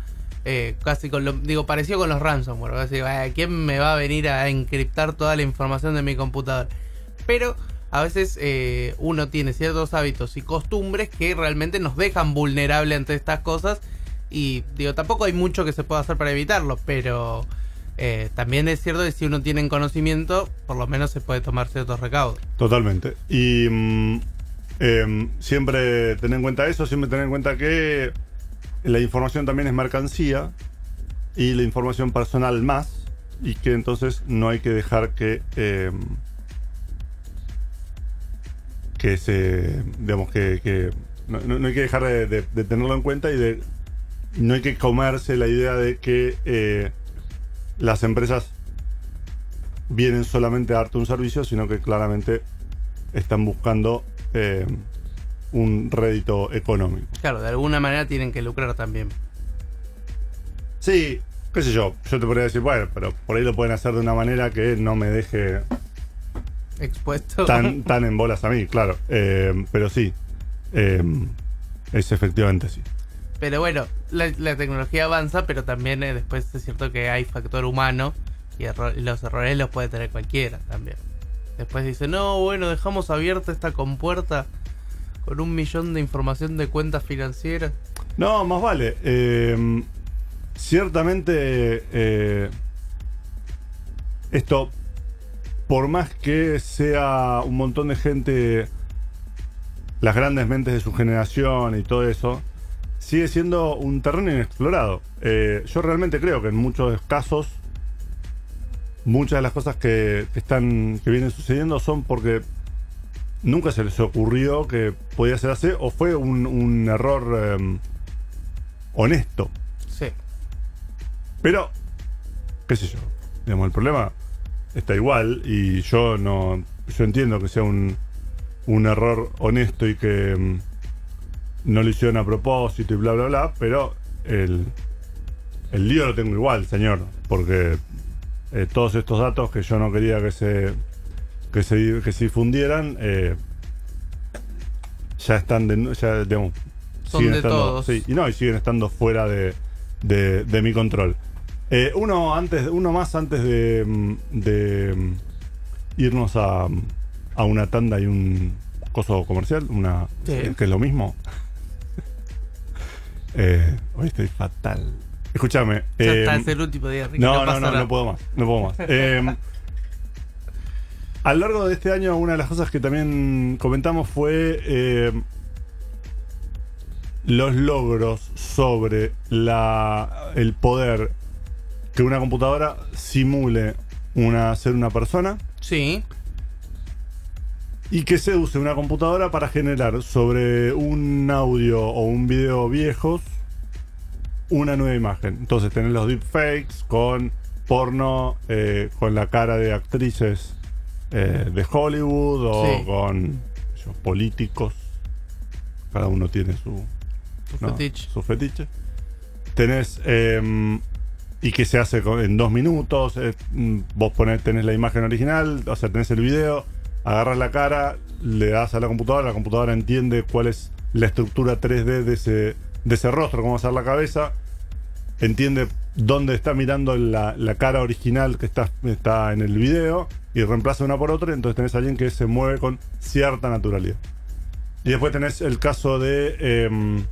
eh, casi con lo, digo, parecido con los ransomware. ¿verdad? Así, "Ay, ¿Quién me va a venir a encriptar toda la información de mi computador? Pero a veces eh, uno tiene ciertos hábitos y costumbres que realmente nos dejan vulnerable ante estas cosas. Y digo, tampoco hay mucho que se pueda hacer para evitarlo, pero eh, también es cierto que si uno tiene conocimiento, por lo menos se puede tomar ciertos recaudos. Totalmente. Y mm, em, siempre tener en cuenta eso, siempre tener en cuenta que la información también es mercancía y la información personal más, y que entonces no hay que dejar que em, que se digamos que, que no, no- hay que dejar de, de- de tenerlo en cuenta y de no hay que comerse la idea de que eh, las empresas vienen solamente a darte un servicio, sino que claramente están buscando eh, un rédito económico. Claro, de alguna manera tienen que lucrar también. Sí, qué sé yo, yo te podría decir, bueno, pero por ahí lo pueden hacer de una manera que no me deje Expuesto. tan, tan en bolas a mí, claro. Eh, pero sí, eh, es efectivamente sí. Pero bueno, la, la tecnología avanza, pero también eh, después es cierto que hay factor humano y, erro- los errores los puede tener cualquiera también. Después dice, no, bueno, dejamos abierta esta compuerta con un millón de información de cuentas financieras. No, más vale. Eh, ciertamente eh, esto, por más que sea un montón de gente, las grandes mentes de su generación y todo eso, sigue siendo un terreno inexplorado. Eh, yo realmente creo que en muchos casos, muchas de las cosas que, están, que vienen sucediendo son porque nunca se les ocurrió que podía ser así o fue un, un error eh, honesto. Sí. Pero, qué sé yo, digamos, el problema está igual y yo no, yo entiendo que sea un, un error honesto y que mm, no lo hicieron a propósito y bla, bla, bla, pero el, el lío lo tengo igual, señor, porque eh, todos estos datos que yo no quería que se, que se, que se difundieran, eh, ya están, de, ya, digamos, Son siguen de estando, todos. sí, y no, y siguen estando fuera de, de, de mi control. Eh, uno antes, uno más antes de, mm, de mm, irnos a, a una tanda y un coso comercial, una Sí. eh, que es lo mismo. eh, hoy estoy fatal. Escúchame. Ya eh, está, es el último día, Ricky, no, no, no, no puedo más. No puedo más. A lo largo de este año, una de las cosas que también comentamos fue los logros sobre la, el poder que una computadora simule una, ser una persona Sí, y que se use una computadora para generar sobre un audio o un video viejos una nueva imagen. Entonces tenés los deepfakes con porno, eh, con la cara de actrices eh, de Hollywood o Sí. con qué sé yo, políticos. Cada uno tiene su, tu ¿no? fetiche. su fetiche. Tenés. eh, y que se hace en dos minutos. eh, mm, vos ponés, tenés la imagen original, o sea, tenés el video, agarras la cara, le das a la computadora, la computadora entiende cuál es la estructura 3D de ese, de ese rostro, cómo ser la cabeza, entiende dónde está mirando la, la cara original que está, está en el video y reemplaza una por otra, entonces tenés a alguien que se mueve con cierta naturalidad. Y después tenés el caso de em,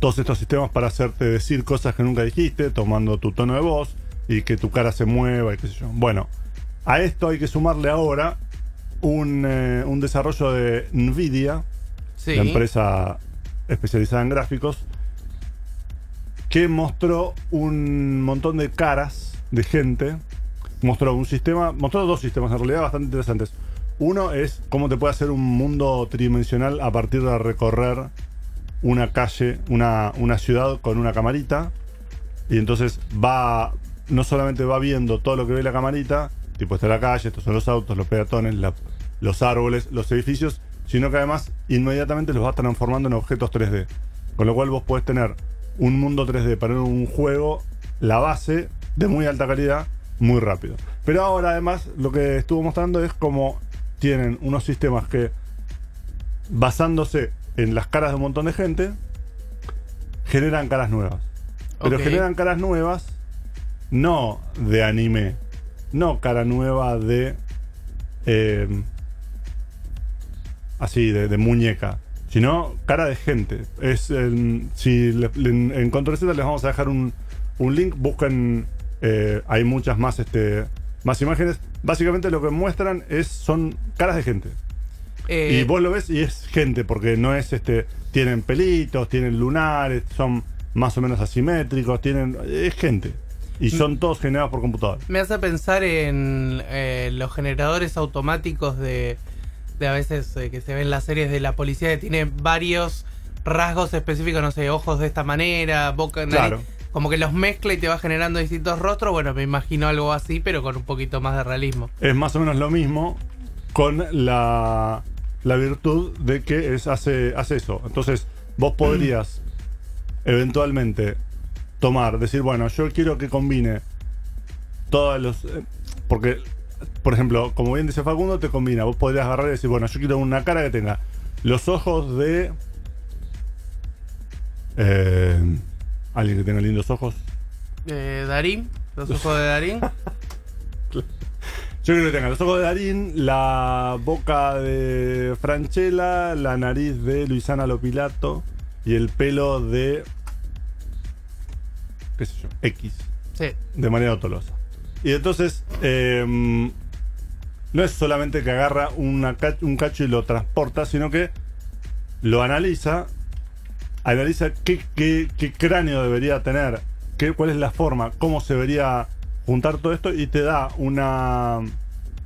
todos estos sistemas para hacerte decir cosas que nunca dijiste, tomando tu tono de voz y que tu cara se mueva y qué sé yo. Bueno, a esto hay que sumarle ahora un, eh, un desarrollo de Nvidia, Sí. la empresa especializada en gráficos, que mostró un montón de caras de gente. Mostró un sistema, mostró dos sistemas en realidad bastante interesantes. Uno es cómo te puede hacer un mundo tridimensional a partir de recorrer una calle, una, una ciudad con una camarita. Y entonces va, no solamente va viendo todo lo que ve la camarita, tipo está la calle, estos son los autos, los peatones, la- los árboles, los edificios, sino que además inmediatamente los va transformando en objetos 3D. Con lo cual vos podés tener un mundo 3D para un juego, la base de muy alta calidad, muy rápido. Pero ahora además lo que estuvo mostrando es como tienen unos sistemas que basándose en las caras de un montón de gente, generan caras nuevas. Pero generan caras nuevas no de anime, no cara nueva de eh, así de, de muñeca, sino cara de gente. Es el- si le- le- en, en Control Z les vamos a dejar un, un link, busquen eh, hay muchas más este más imágenes. Básicamente lo que muestran es son caras de gente. Eh, Y vos lo ves y es gente, porque no es este. Tienen pelitos, tienen lunares, son más o menos asimétricos, tienen. Es gente. Y son todos generados por computadora. Me hace pensar en eh, los generadores automáticos de, de a veces eh, que se ven en las series de la policía que tiene varios rasgos específicos, no sé, ojos de esta manera, boca, nariz, Claro. como que los mezcla y te va generando distintos rostros. Bueno, me imagino algo así, pero con un poquito más de realismo. Es más o menos lo mismo con la, la virtud de que es, hace, hace eso. Entonces, vos podrías eventualmente tomar, decir, bueno, yo quiero que combine todos los. eh, Porque, por ejemplo, como bien dice Facundo, te combina. Vos podrías agarrar y decir, bueno, yo quiero una cara que tenga los ojos de. eh, alguien que tenga lindos ojos. Eh, Darín, los ojos de Darín. Yo creo que tenga los ojos de Darín, la boca de Franchella, la nariz de Luisana Lopilato y el pelo de. qué sé yo, X, Sí. de Mariano Tolosa. Y entonces, em, no es solamente que agarra una un cacho y lo transporta, sino que lo analiza, analiza qué, qué- qué cráneo debería tener, qué, cuál es la forma, cómo se debería juntar todo esto y te da una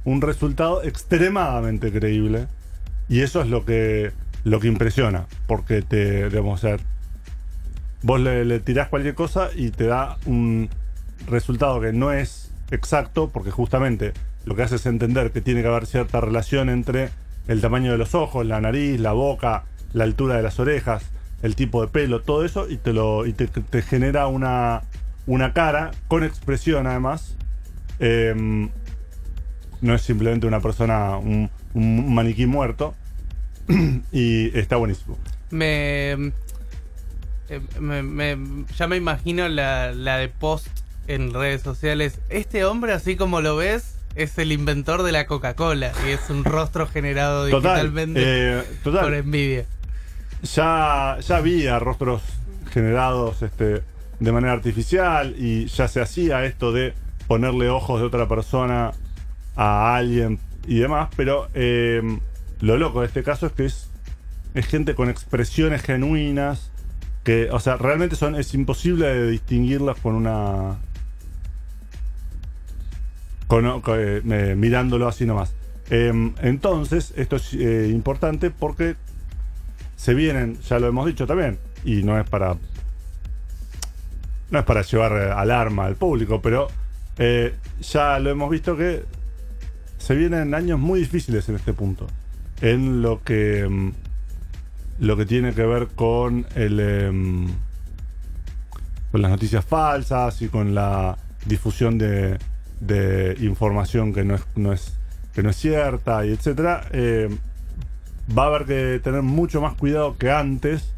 un resultado extremadamente creíble. Y eso es lo que lo que impresiona, porque te, digamos, o sea, vos le, le tirás cualquier cosa y te da un resultado que no es exacto, porque justamente lo que hace es entender que tiene que haber cierta relación entre el tamaño de los ojos, la nariz, la boca, la altura de las orejas, el tipo de pelo, todo eso, y te lo y te, te genera una, una cara con expresión además. Em, no es simplemente una persona, un, un maniquí muerto. y está buenísimo. Me, eh, me- me- ya me imagino la, la de post en redes sociales. Este hombre, así como lo ves, es el inventor de la Coca-Cola y es un rostro generado Total. digitalmente eh, total. por envidia. ya, ya había rostros generados este, de manera artificial y ya se hacía esto de ponerle ojos de otra persona a alguien y demás, pero eh, lo loco de este caso es que es, es gente con expresiones genuinas que, o sea, realmente son es imposible de distinguirlas con una con, eh, mirándolo así nomás. Em, entonces, esto es eh, importante porque se vienen, ya lo hemos dicho también, y no es para. No es para llevar eh, alarma al público, pero eh, ya lo hemos visto que se vienen años muy difíciles en este punto. En lo que. mm, Lo que tiene que ver con el. em, con las noticias falsas y con la difusión de, de información que no es, no es, que no es cierta y etcétera. eh, va a haber que tener mucho más cuidado que antes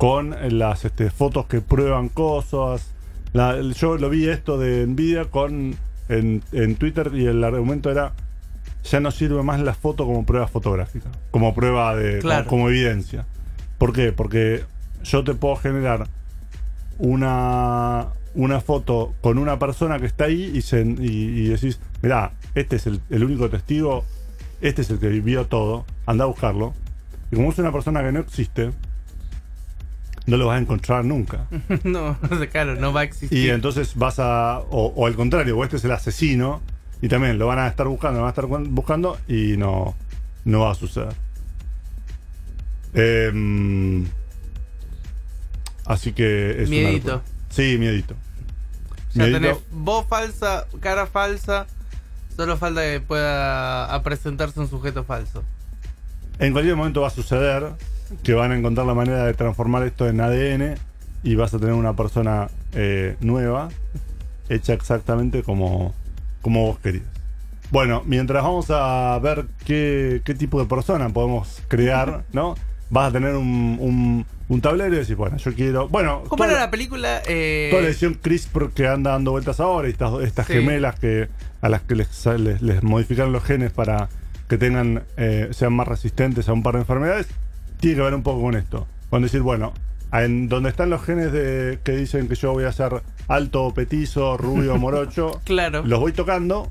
con las este, fotos que prueban cosas. La- yo lo vi esto de Nvidia con en, en Twitter y el argumento era ya no sirve más la foto como prueba fotográfica, como prueba de Claro. como, como evidencia. ¿Por qué? Porque yo te puedo generar una una foto con una persona que está ahí y, se, y, y decís, mirá, este es el, el único testigo, este es el que vivió todo, anda a buscarlo. Y como es una persona que no existe, no lo vas a encontrar nunca. no, claro, no va a existir. Y entonces vas a. O, o al contrario, o este es el asesino. Y también lo van a estar buscando, lo van a estar bu- buscando y no, no va a suceder. Em, así que es Miedito. Sí, miedito. Ya Miedito. tenés voz falsa, cara falsa. Solo falta que pueda presentarse un sujeto falso. En cualquier momento va a suceder que van a encontrar la manera de transformar esto en ADN y vas a tener una persona eh, nueva, hecha exactamente como, como vos querías. Bueno, mientras vamos a ver qué, qué tipo de persona podemos crear, ¿no? Vas a tener un, un, un tablero y decir, bueno, yo quiero. Bueno, ¿Cómo toda era la película? Eh, toda la edición CRISPR que anda dando vueltas ahora y estas, estas Sí. gemelas que a las que les, les, les modificaron los genes para que tengan eh, sean más resistentes a un par de enfermedades tiene que ver un poco con esto con decir bueno en donde están los genes de que dicen que yo voy a ser alto petizo rubio morocho Claro. los voy tocando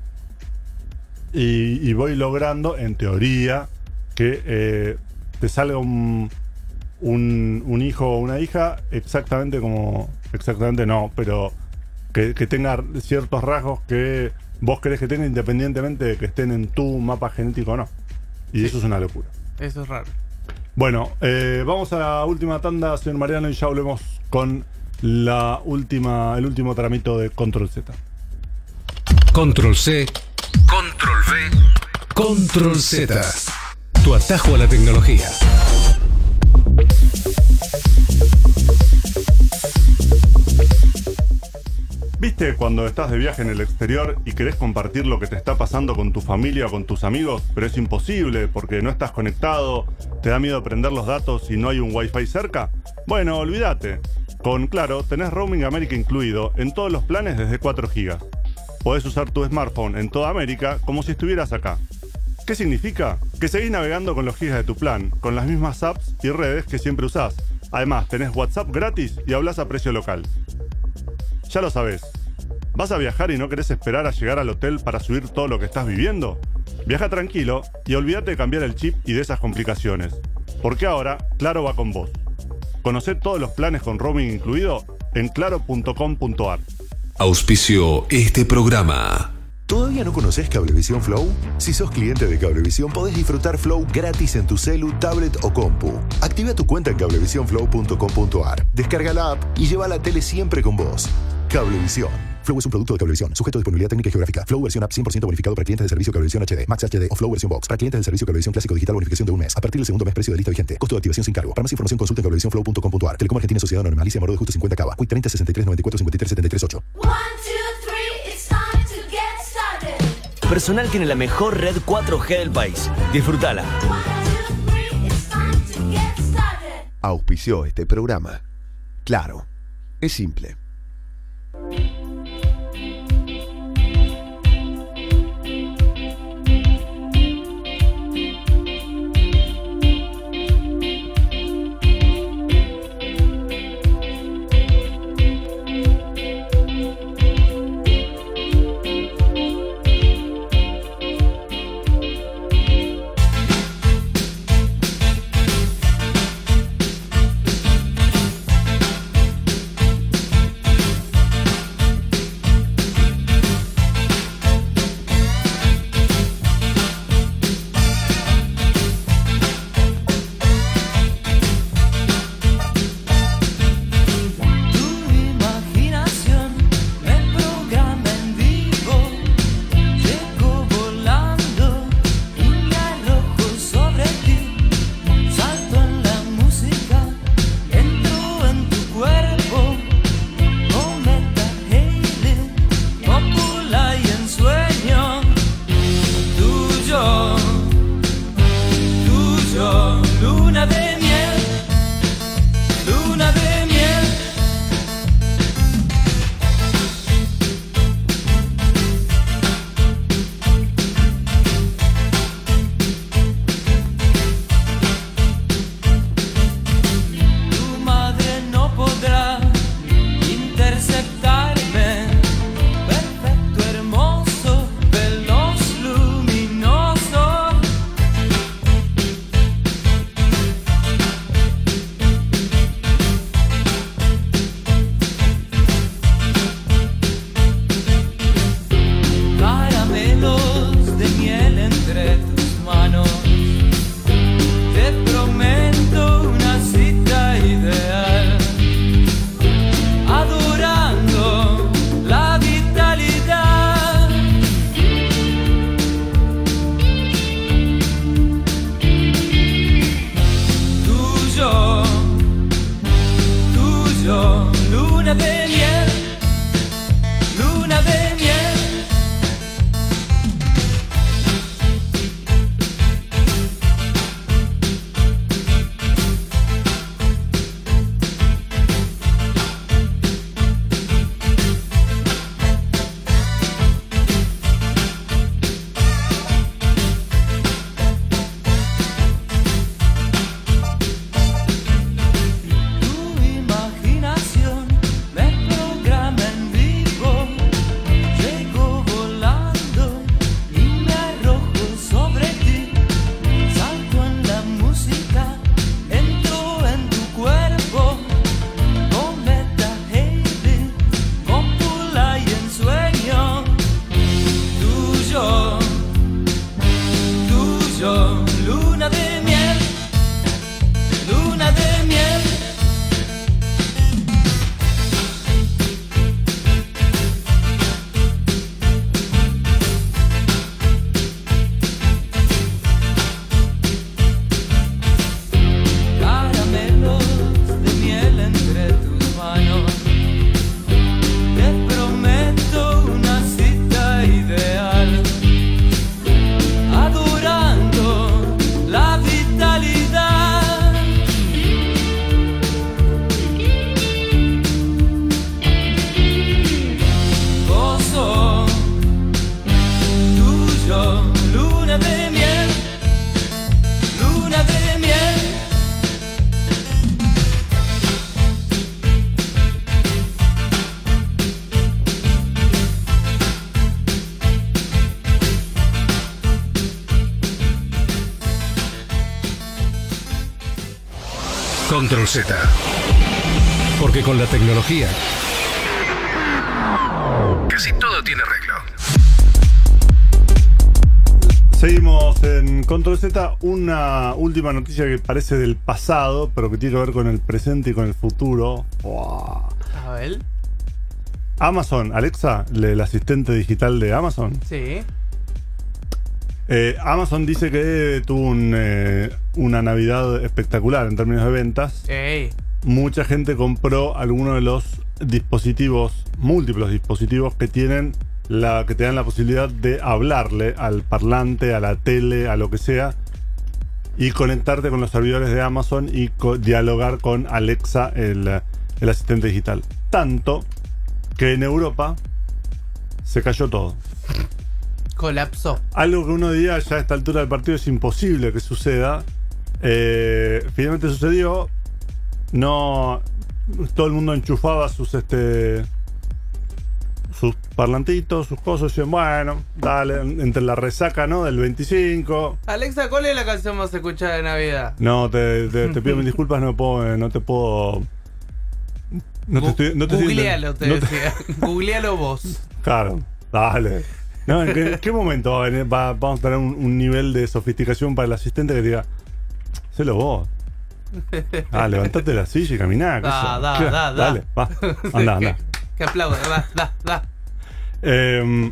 y, y voy logrando en teoría que eh, te salga un, un, un hijo o una hija exactamente como. Exactamente no, pero que, que tenga ciertos rasgos que vos querés que tenga independientemente de que estén en tu mapa genético o no. Y eso es una locura. Eso es raro. Bueno, eh, vamos a la última tanda, señor Mariano, y ya volvemos con la última, el último tramito de Control Z. Control C. Control V. Control Z. Tu atajo a la tecnología. ¿Viste cuando estás de viaje en el exterior y querés compartir lo que te está pasando con tu familia o con tus amigos, pero es imposible porque no estás conectado, te da miedo prender los datos y no hay un wifi cerca? Bueno, olvídate. Con Claro tenés Roaming América incluido en todos los planes desde 4 GB. Podés usar tu smartphone en toda América como si estuvieras acá. ¿Qué significa? Que seguís navegando con los gigas de tu plan, con las mismas apps y redes que siempre usás. Además, tenés WhatsApp gratis y hablas a precio local. Ya lo sabes. ¿Vas a viajar y no querés esperar a llegar al hotel para subir todo lo que estás viviendo? Viaja tranquilo y olvídate de cambiar el chip y de esas complicaciones. Porque ahora, Claro va con vos. Conocé todos los planes con roaming incluido en claro.com.ar. Auspició este programa. ¿Todavía no conoces Cablevisión Flow? Si sos cliente de Cablevisión podés disfrutar Flow gratis en tu celu, tablet o compu. Activa tu cuenta en cablevisionflow.com.ar, descarga la app y lleva la tele siempre con vos. Cablevisión. Flow es un producto de Cablevisión, sujeto a disponibilidad técnica y geográfica. Flow versión app 100% bonificado para clientes de servicio Cablevisión HD, Max HD o Flow versión Box. Para clientes del servicio Cablevisión Clásico Digital bonificación de un mes. A partir del segundo mes precio de lista vigente. Costo de activación sin cargo. Para más información consulta en cablevisionflow.com.ar. Telecom Argentina Sociedad Anónima Moro de Justo 50 Cava. Quick 30 63 94 53 73 8. One, two, Personal tiene la mejor red 4G del país. Disfrútala. Auspició este programa. Claro, es simple. Tecnología casi todo tiene arreglo. Seguimos en Control Z. Una última noticia que parece del pasado, pero que tiene que ver con el presente y con el futuro. Wow. A ver. Amazon, Alexa, le- el asistente digital de Amazon. Sí. Eh, Amazon dice que tuvo un, eh, una Navidad espectacular en términos de ventas. Ey. Mucha gente compró alguno de los dispositivos, múltiples dispositivos que tienen la que te dan la posibilidad de hablarle al parlante, a la tele, a lo que sea y conectarte con los servidores de Amazon y co- dialogar con Alexa, el, el asistente digital. Tanto que en Europa se cayó todo. Colapsó. Algo que uno diría ya a esta altura del partido es imposible que suceda. Eh, finalmente sucedió. No. Todo el mundo enchufaba sus este. sus parlantitos, sus cosas, y bueno, dale, entre la resaca, ¿no? Del 25. Alexa, ¿cuál es la canción más escuchada de Navidad? No, te, te- te pido mil disculpas, no puedo, no te puedo. No te estoy. No te Googlealo, te no te- decía. Googlealo vos. Claro, dale. No, ¿en qué, en qué momento va a venir- va- vamos a tener un, un nivel de sofisticación para el asistente que diga, hacelo vos? Ah, levantate de la silla y caminá. Da, da, da, da. Dale, va, anda, anda. Que, que aplaude, da, da, da. Eh,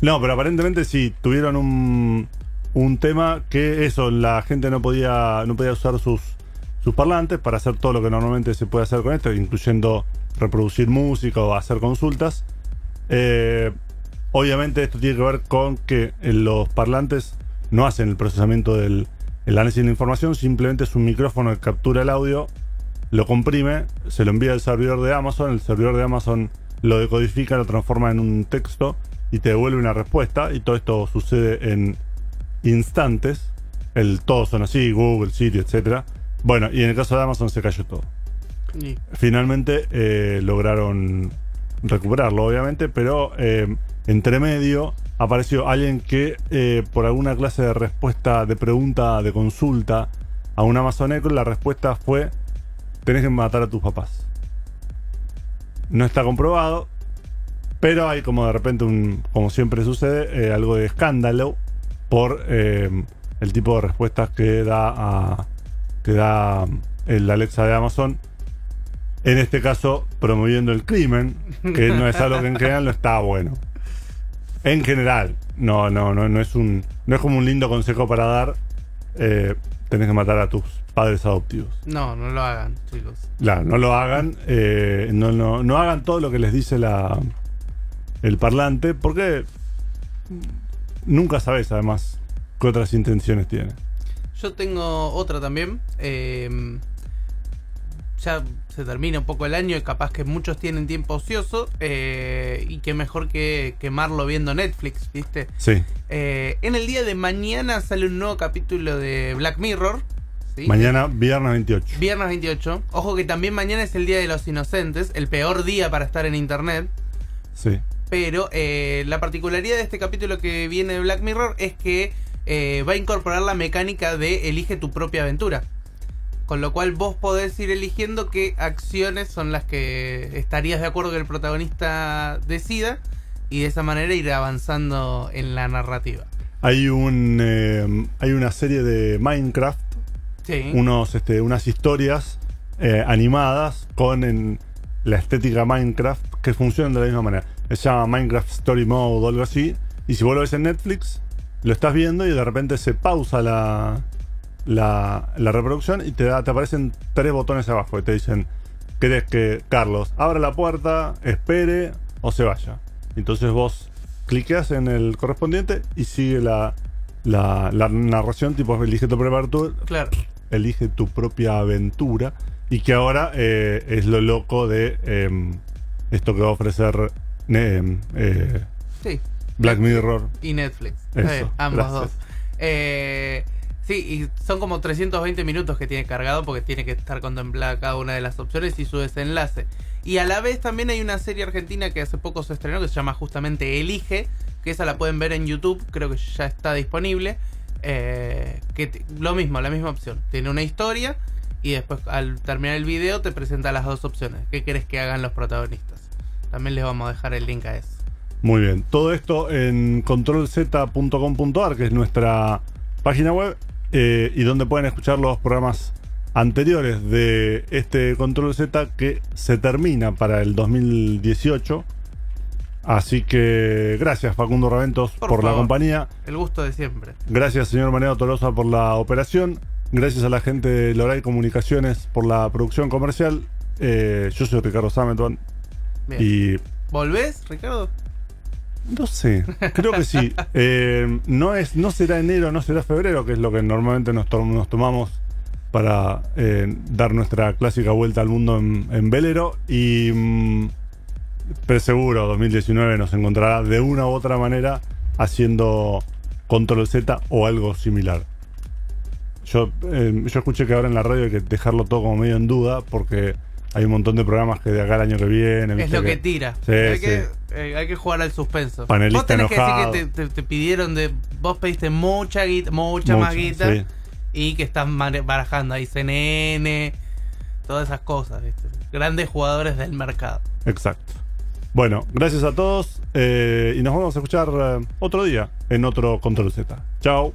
no, pero aparentemente sí, tuvieron un, un tema que eso, la gente no podía, no podía usar sus, sus parlantes para hacer todo lo que normalmente se puede hacer con esto, incluyendo reproducir música o hacer consultas. Eh, obviamente esto tiene que ver con que eh, los parlantes no hacen el procesamiento del el análisis de información, simplemente es un micrófono que captura el audio, lo comprime, se lo envía al servidor de Amazon, el servidor de Amazon lo decodifica, lo transforma en un texto y te devuelve una respuesta y todo esto sucede en instantes. El, todos son así, Google, Siri, etcétera. Bueno, y en el caso de Amazon se cayó todo. Finalmente eh, lograron recuperarlo, obviamente, pero eh, entre medio apareció alguien que eh, por alguna clase de respuesta, de pregunta, de consulta a un Amazon Echo, la respuesta fue, tenés que matar a tus papás. No está comprobado, pero hay como de repente, un, como siempre sucede, eh, algo de escándalo por eh, el tipo de respuestas que da, a, que da el Alexa de Amazon en este caso promoviendo el crimen, que no es algo que en general no está bueno. En general, no, no, no, no es un, no es como un lindo consejo para dar. eh, tenés que matar a tus padres adoptivos. No, no lo hagan, chicos. Claro, no lo hagan, eh, no, no, no hagan todo lo que les dice la, el parlante, porque nunca sabes además qué otras intenciones tiene. Yo tengo otra también. eh, ya se termina un poco el año y capaz que muchos tienen tiempo ocioso. eh, y qué mejor que quemarlo viendo Netflix, ¿viste? Sí, Eh, en el día de mañana sale un nuevo capítulo de Black Mirror. ¿sí? mañana, viernes 28. Viernes 28. Ojo que también mañana es el Día de los Inocentes, el peor día para estar en internet. Sí. Pero eh, la particularidad de este capítulo que viene de Black Mirror es que va a incorporar la mecánica de elige tu propia aventura. Con lo cual vos podés ir eligiendo qué acciones son las que estarías de acuerdo que el protagonista decida y de esa manera ir avanzando en la narrativa. Hay un eh, hay una serie de Minecraft Sí. unos, este, unas historias eh, animadas con en, la estética Minecraft que funcionan de la misma manera. Se llama Minecraft Story Mode o algo así. Y si vos lo ves en Netflix, lo estás viendo y de repente se pausa la, la, la reproducción y te, da, te aparecen tres botones abajo y te dicen, ¿querés que Carlos abra la puerta, espere o se vaya? Entonces vos cliqueas en el correspondiente y sigue la, la, la narración tipo elige tu propia aventura, Claro. elige tu propia aventura y que ahora eh, es lo loco de em, esto que va a ofrecer em, eh, Sí. Black Mirror. Y Netflix. Eso, Eh, ambos gracias. dos. Eh, sí, y son como 320 minutos que tiene cargado porque tiene que estar contemplada cada una de las opciones y su desenlace. Y a la vez también hay una serie argentina que hace poco se estrenó que se llama justamente Elige, que esa la pueden ver en YouTube, creo que ya está disponible. eh, que lo mismo, la misma opción. Tiene una historia y después al terminar el video te presenta las dos opciones. ¿Qué querés que hagan los protagonistas? También les vamos a dejar el link a eso. Muy bien. Todo esto en controlz.com.ar, que es nuestra página web, eh, y donde pueden escuchar los programas anteriores de este Control Z que se termina para el 2018. Así que gracias Facundo Raventos por, Por la compañía. El gusto de siempre. Gracias señor Maneo Tolosa por la operación. Gracias a la gente de Loray Comunicaciones por la producción comercial. Eh, yo soy Ricardo Sameton Bien. y ¿Volvés, Ricardo? No sé, creo que sí. Eh, no, es, no será enero, no será febrero, que es lo que normalmente nos, to- nos tomamos para eh, dar nuestra clásica vuelta al mundo en, en velero. Y mm, pero seguro 2019 nos encontrará de una u otra manera haciendo Control Z o algo similar. Yo, eh, yo escuché que ahora en la radio hay que dejarlo todo como medio en duda porque hay un montón de programas que de acá al año que viene. Es lo que tira. Sí, hay, sí. Que, eh, hay que jugar al suspenso. Panelista vos tenés enojado. que decir que te, te- te pidieron de. Vos pediste mucha guita, mucha más guita. sí. Y que están barajando ahí CNN, todas esas cosas, ¿viste? Grandes jugadores del mercado. Exacto. Bueno, gracias a todos eh, y nos vamos a escuchar eh, otro día en otro Control Z. Chao.